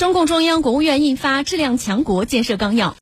中共中央国务院印发质量强国建设纲要。